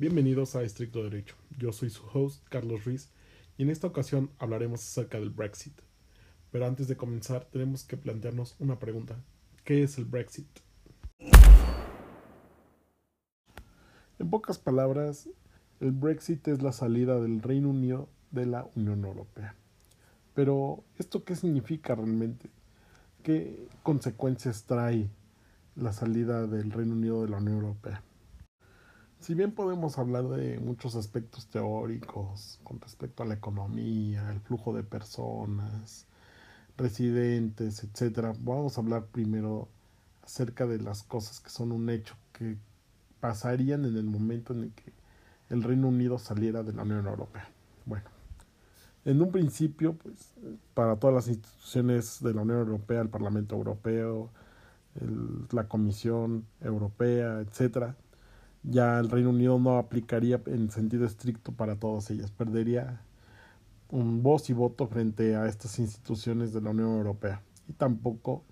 Bienvenidos a Estricto Derecho. Yo soy su host, Carlos Ruiz, y en esta ocasión hablaremos acerca del Brexit. Pero antes de comenzar, tenemos que plantearnos una pregunta. ¿Qué es el Brexit? En pocas palabras, el Brexit es la salida del Reino Unido de la Unión Europea. Pero, ¿esto qué significa realmente? ¿Qué consecuencias trae la salida del Reino Unido de la Unión Europea? Si bien podemos hablar de muchos aspectos teóricos con respecto a la economía, el flujo de personas, residentes, etcétera, vamos a hablar primero acerca de las cosas que son un hecho que pasarían en el momento en el que el Reino Unido saliera de la Unión Europea. Bueno, en un principio, pues, para todas las instituciones de la Unión Europea, el Parlamento Europeo, la Comisión Europea, etcétera, ya el Reino Unido no aplicaría en sentido estricto para todas ellas, perdería un voz y voto frente a estas instituciones de la Unión Europea y tampoco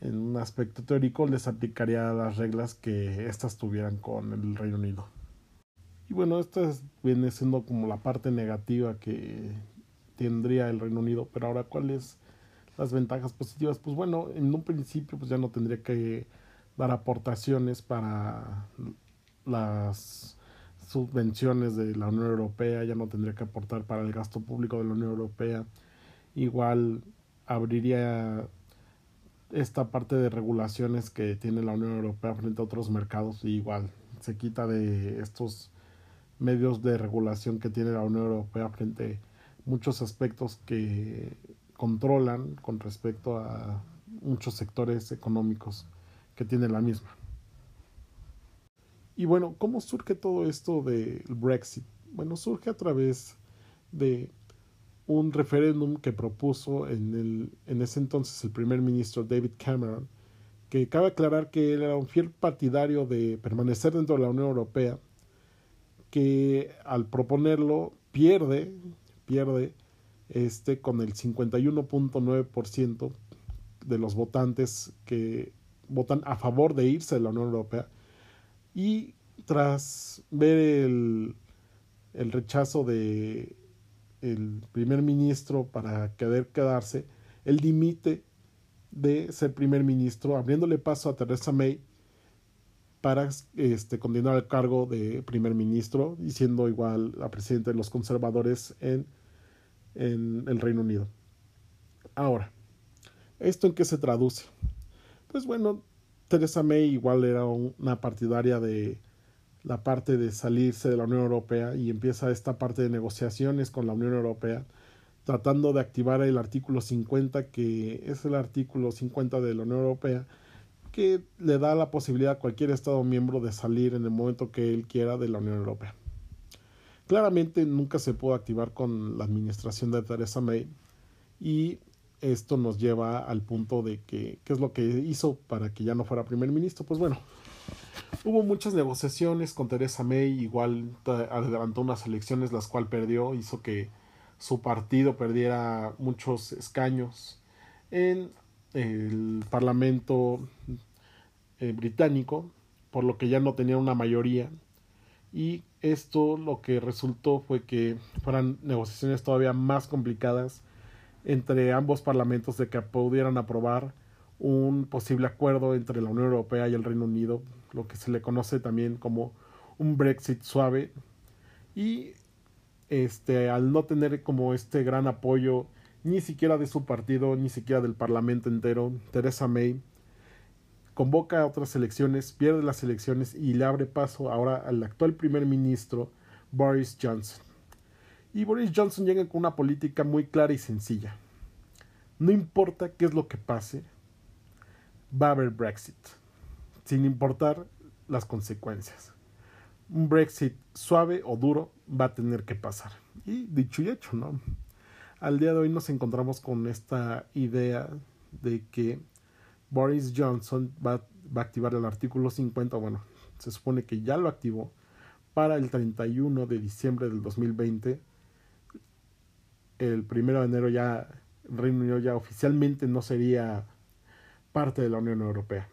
en un aspecto teórico les aplicaría las reglas que éstas tuvieran con el Reino Unido. Y bueno, esta viene siendo como la parte negativa que tendría el Reino Unido, pero ahora cuáles las ventajas positivas? Pues bueno, en un principio pues ya no tendría que dar aportaciones para las subvenciones de la Unión Europea, ya no tendría que aportar para el gasto público de la Unión Europea. Igual abriría esta parte de regulaciones que tiene la Unión Europea frente a otros mercados y igual se quita de estos medios de regulación que tiene la Unión Europea frente a muchos aspectos que controlan con respecto a muchos sectores económicos que tiene la misma. Y bueno, ¿cómo surge todo esto del Brexit? Bueno, surge a través de un referéndum que propuso en, el, en ese entonces el primer ministro David Cameron, que cabe aclarar que él era un fiel partidario de permanecer dentro de la Unión Europea, que al proponerlo pierde, pierde este con el 51.9% de los votantes que votan a favor de irse de la Unión Europea y tras ver el, el rechazo de el primer ministro para querer quedarse, él dimite de ser primer ministro, abriéndole paso a Theresa May para este, continuar el cargo de primer ministro y siendo igual la presidenta de los conservadores en, en el Reino Unido. Ahora, ¿esto en qué se traduce? Pues bueno, Theresa May igual era una partidaria de la parte de salirse de la Unión Europea y empieza esta parte de negociaciones con la Unión Europea tratando de activar el artículo 50 que es el artículo 50 de la Unión Europea que le da la posibilidad a cualquier Estado miembro de salir en el momento que él quiera de la Unión Europea. Claramente nunca se pudo activar con la administración de Theresa May y esto nos lleva al punto de que qué es lo que hizo para que ya no fuera primer ministro. Pues bueno, Hubo muchas negociaciones con Teresa May, igual adelantó unas elecciones las cuales perdió, hizo que su partido perdiera muchos escaños en el Parlamento eh, británico, por lo que ya no tenía una mayoría. Y esto lo que resultó fue que fueran negociaciones todavía más complicadas entre ambos parlamentos de que pudieran aprobar un posible acuerdo entre la Unión Europea y el Reino Unido, lo que se le conoce también como un Brexit suave. Y este, al no tener como este gran apoyo ni siquiera de su partido, ni siquiera del Parlamento entero, Theresa May convoca a otras elecciones, pierde las elecciones y le abre paso ahora al actual primer ministro Boris Johnson. Y Boris Johnson llega con una política muy clara y sencilla. No importa qué es lo que pase, va a haber Brexit, sin importar las consecuencias. Un Brexit suave o duro va a tener que pasar. Y dicho y hecho, ¿no? Al día de hoy nos encontramos con esta idea de que Boris Johnson va, a activar el artículo 50, bueno, se supone que ya lo activó para el 31 de diciembre del 2020. El 1 de enero ya Reino Unido ya oficialmente no sería parte de la Unión Europea.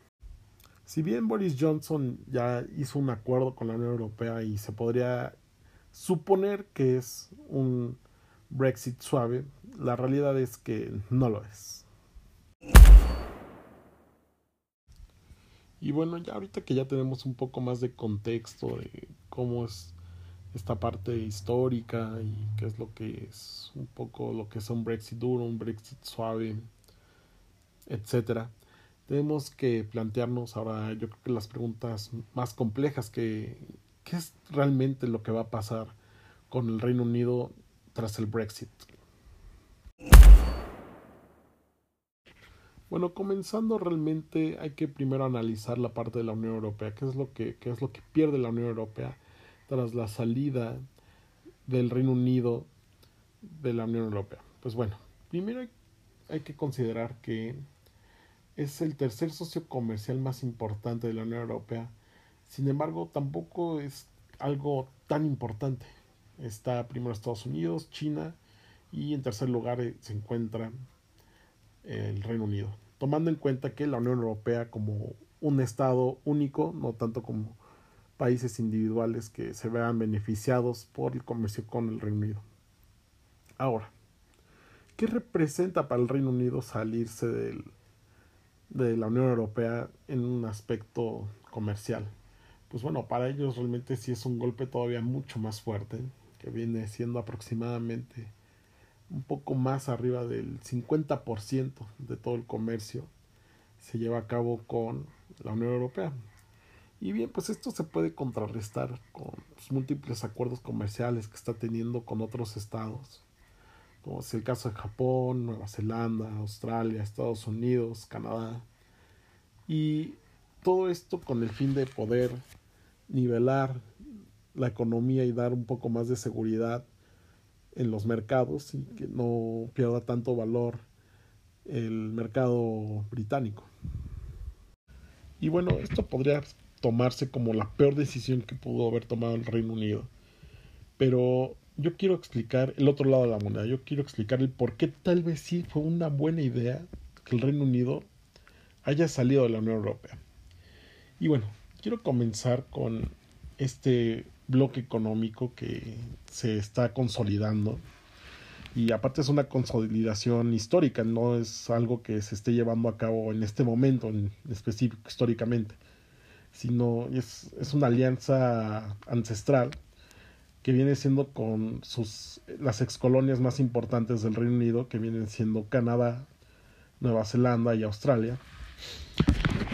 Si bien Boris Johnson ya hizo un acuerdo con la Unión Europea y se podría suponer que es un Brexit suave, la realidad es que no lo es. Y bueno, ya ahorita que ya tenemos un poco más de contexto de cómo es esta parte histórica y qué es lo que es un poco lo que es un Brexit duro, un Brexit suave, etcétera. Tenemos que plantearnos ahora, yo creo que las preguntas más complejas que qué es realmente lo que va a pasar con el Reino Unido tras el Brexit. Bueno, comenzando realmente hay que primero analizar la parte de la Unión Europea, qué es lo que, qué es lo que pierde la Unión Europea tras la salida del Reino Unido de la Unión Europea. Pues bueno, primero hay, que considerar que es el tercer socio comercial más importante de la Unión Europea. Sin embargo, tampoco es algo tan importante. Está primero Estados Unidos, China y en tercer lugar eh, se encuentra el Reino Unido. Tomando en cuenta que la Unión Europea como un Estado único, no tanto como países individuales que se vean beneficiados por el comercio con el Reino Unido. Ahora, ¿qué representa para el Reino Unido salirse de la Unión Europea en un aspecto comercial? Pues bueno, para ellos realmente sí es un golpe todavía mucho más fuerte, que viene siendo aproximadamente un poco más arriba del 50% de todo el comercio se lleva a cabo con la Unión Europea. Y bien, pues esto se puede contrarrestar con los múltiples acuerdos comerciales que está teniendo con otros estados, como es el caso de Japón, Nueva Zelanda, Australia, Estados Unidos, Canadá. Y todo esto con el fin de poder nivelar la economía y dar un poco más de seguridad en los mercados y que no pierda tanto valor el mercado británico. Y bueno, esto podría tomarse como la peor decisión que pudo haber tomado el Reino Unido. Pero yo quiero explicar el otro lado de la moneda. Yo quiero explicar el por qué tal vez sí fue una buena idea que el Reino Unido haya salido de la Unión Europea. Y bueno, quiero comenzar con este bloque económico que se está consolidando. Y aparte es una consolidación histórica, no es algo que se esté llevando a cabo en este momento en específico históricamente sino es, es una alianza ancestral que viene siendo con sus las excolonias más importantes del Reino Unido, que vienen siendo Canadá, Nueva Zelanda y Australia.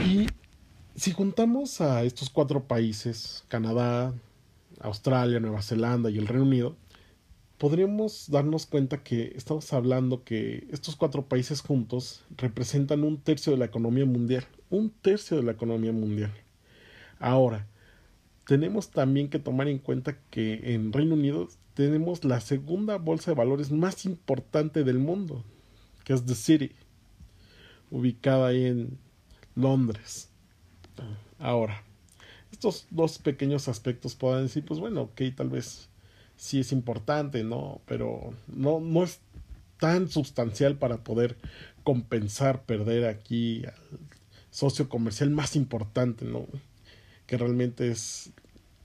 Y si juntamos a estos cuatro países, Canadá, Australia, Nueva Zelanda y el Reino Unido, podríamos darnos cuenta que estamos hablando que estos cuatro países juntos representan un tercio de la economía mundial, un tercio de la economía mundial. Ahora, tenemos también que tomar en cuenta que en Reino Unido tenemos la segunda bolsa de valores más importante del mundo, que es The City, ubicada ahí en Londres. Ahora, estos dos pequeños aspectos pueden decir, pues bueno, ok, tal vez sí es importante, ¿no? Pero no, no es tan sustancial para poder compensar perder aquí al socio comercial más importante, ¿no? Que realmente es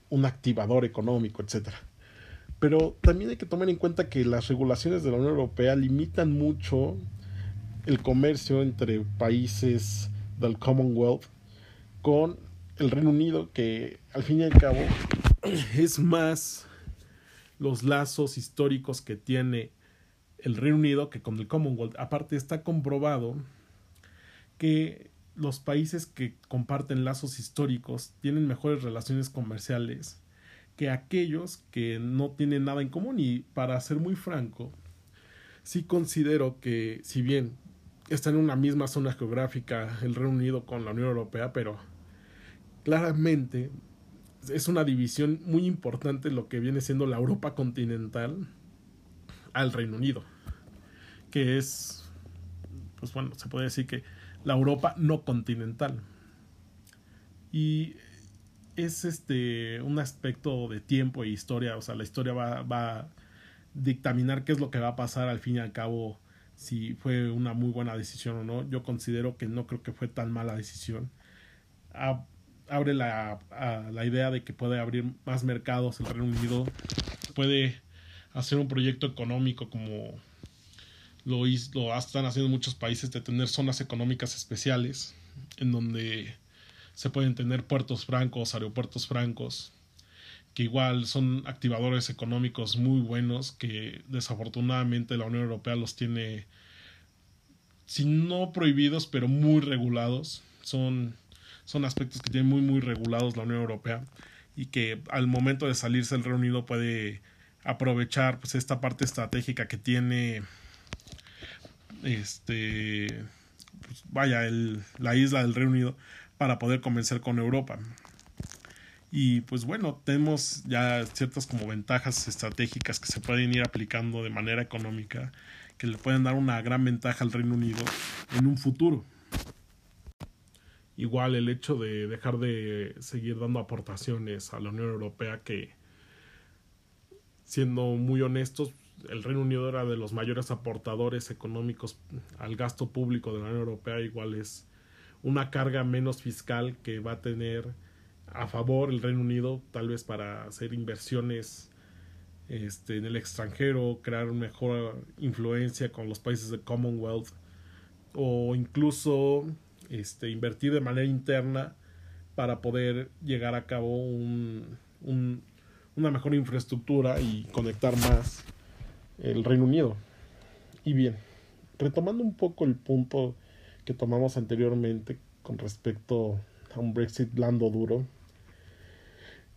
un activador económico, etc. Pero también hay que tomar en cuenta que las regulaciones de la Unión Europea limitan mucho el comercio entre países del Commonwealth con el Reino Unido, que al fin y al cabo es más los lazos históricos que tiene el Reino Unido que con el Commonwealth. Aparte está comprobado que los países que comparten lazos históricos tienen mejores relaciones comerciales que aquellos que no tienen nada en común. Y para ser muy franco, sí considero que si bien está en una misma zona geográfica el Reino Unido con la Unión Europea, pero claramente es una división muy importante lo que viene siendo la Europa continental al Reino Unido, que es, pues bueno, se puede decir que la Europa no continental. Y es este un aspecto de tiempo e historia, o sea, la historia va, va a dictaminar qué es lo que va a pasar al fin y al cabo si fue una muy buena decisión o no. Yo considero que no creo que fue tan mala decisión. abre la, la idea de que puede abrir más mercados el Reino Unido, puede hacer un proyecto económico como lo, están haciendo muchos países de tener zonas económicas especiales en donde se pueden tener puertos francos, aeropuertos francos, que igual son activadores económicos muy buenos que desafortunadamente la Unión Europea los tiene si no prohibidos pero muy regulados. Son son aspectos que tiene muy muy regulados la Unión Europea y que al momento de salirse el Reino Unido puede aprovechar pues esta parte estratégica que tiene este pues, vaya el, la isla del Reino Unido para poder convencer con Europa. Y pues bueno tenemos ya ciertas como ventajas estratégicas que se pueden ir aplicando de manera económica que le pueden dar una gran ventaja al Reino Unido en un futuro. Igual el hecho de dejar de seguir dando aportaciones a la Unión Europea que siendo muy honestos el Reino Unido era de los mayores aportadores económicos al gasto público de la Unión Europea, igual es una carga menos fiscal que va a tener a favor el Reino Unido, tal vez para hacer inversiones este, en el extranjero, crear mejor influencia con los países de Commonwealth o incluso este, invertir de manera interna para poder llegar a cabo un, una mejor infraestructura y conectar más el Reino Unido. Y bien, retomando un poco el punto que tomamos anteriormente con respecto a un Brexit blando duro,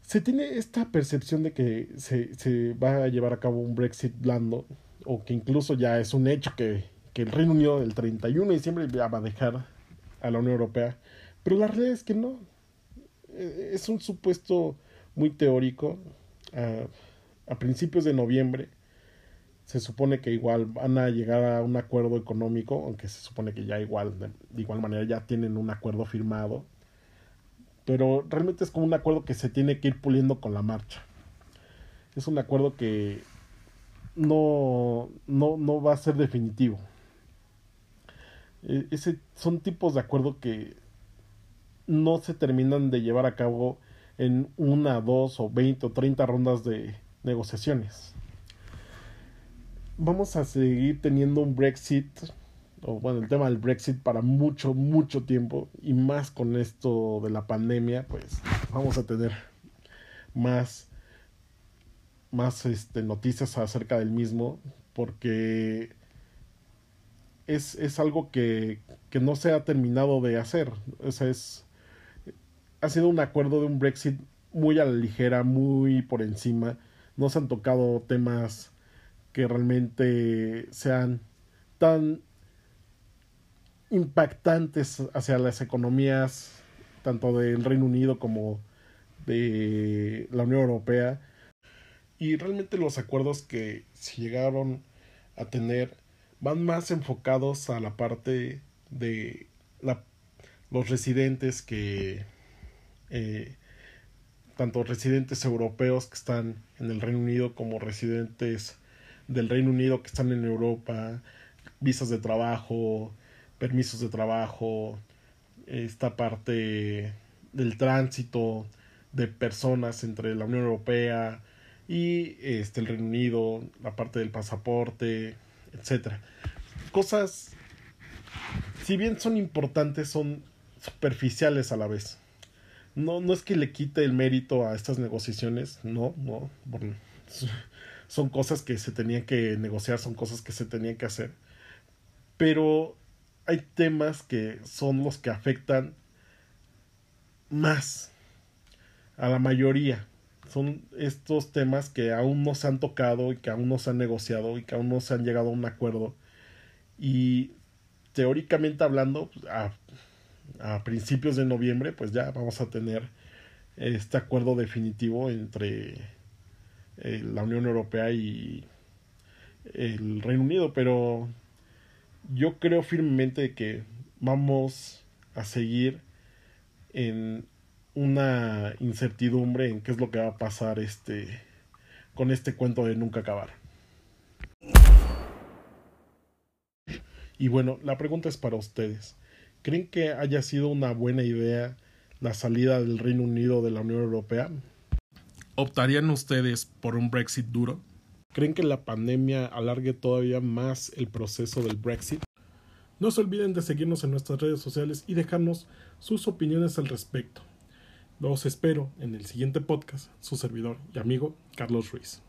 se tiene esta percepción de que se, va a llevar a cabo un Brexit blando, o que incluso ya es un hecho que, que el Reino Unido el 31 de diciembre ya va a dejar a la Unión Europea, pero la realidad es que no. E, es un supuesto muy teórico. A principios de noviembre se supone que igual van a llegar a un acuerdo económico, aunque se supone que ya igual, de igual manera ya tienen un acuerdo firmado, pero realmente es como un acuerdo que se tiene que ir puliendo con la marcha. Es un acuerdo que no, no, no va a ser definitivo. E, ese, son tipos de acuerdo que no se terminan de llevar a cabo en una, dos o veinte o treinta rondas de negociaciones vamos a seguir teniendo un Brexit, o bueno, el tema del Brexit para mucho, mucho tiempo, y más con esto de la pandemia, pues vamos a tener más, más este, noticias acerca del mismo, porque es, es algo que, que no se ha terminado de hacer. O es, ha sido un acuerdo de un Brexit muy a la ligera, muy por encima. No se han tocado temas que realmente sean tan impactantes hacia las economías tanto del Reino Unido como de la Unión Europea. Y realmente los acuerdos que se llegaron a tener van más enfocados a la parte de los residentes que eh, tanto residentes europeos que están en el Reino Unido como residentes del Reino Unido que están en Europa, visas de trabajo, permisos de trabajo, esta parte del tránsito de personas entre la Unión Europea y este el Reino Unido, la parte del pasaporte, etcétera. Cosas si bien son importantes, son superficiales a la vez. No, no es que le quite el mérito a estas negociaciones, no, no, son cosas que se tenían que negociar, son cosas que se tenían que hacer. Pero hay temas que son los que afectan más a la mayoría. Son estos temas que aún no se han tocado y que aún no se han negociado y que aún no se han llegado a un acuerdo. Y teóricamente hablando, a, a principios de noviembre, pues ya vamos a tener este acuerdo definitivo entre eh, la Unión Europea y el Reino Unido, pero yo creo firmemente que vamos a seguir en una incertidumbre en qué es lo que va a pasar este con este cuento de nunca acabar. Y bueno, la pregunta es para ustedes. ¿Creen que haya sido una buena idea la salida del Reino Unido de la Unión Europea? ¿Optarían ustedes por un Brexit duro? ¿Creen que la pandemia alargue todavía más el proceso del Brexit? No se olviden de seguirnos en nuestras redes sociales y dejarnos sus opiniones al respecto. Los espero en el siguiente podcast, su servidor y amigo Carlos Ruiz.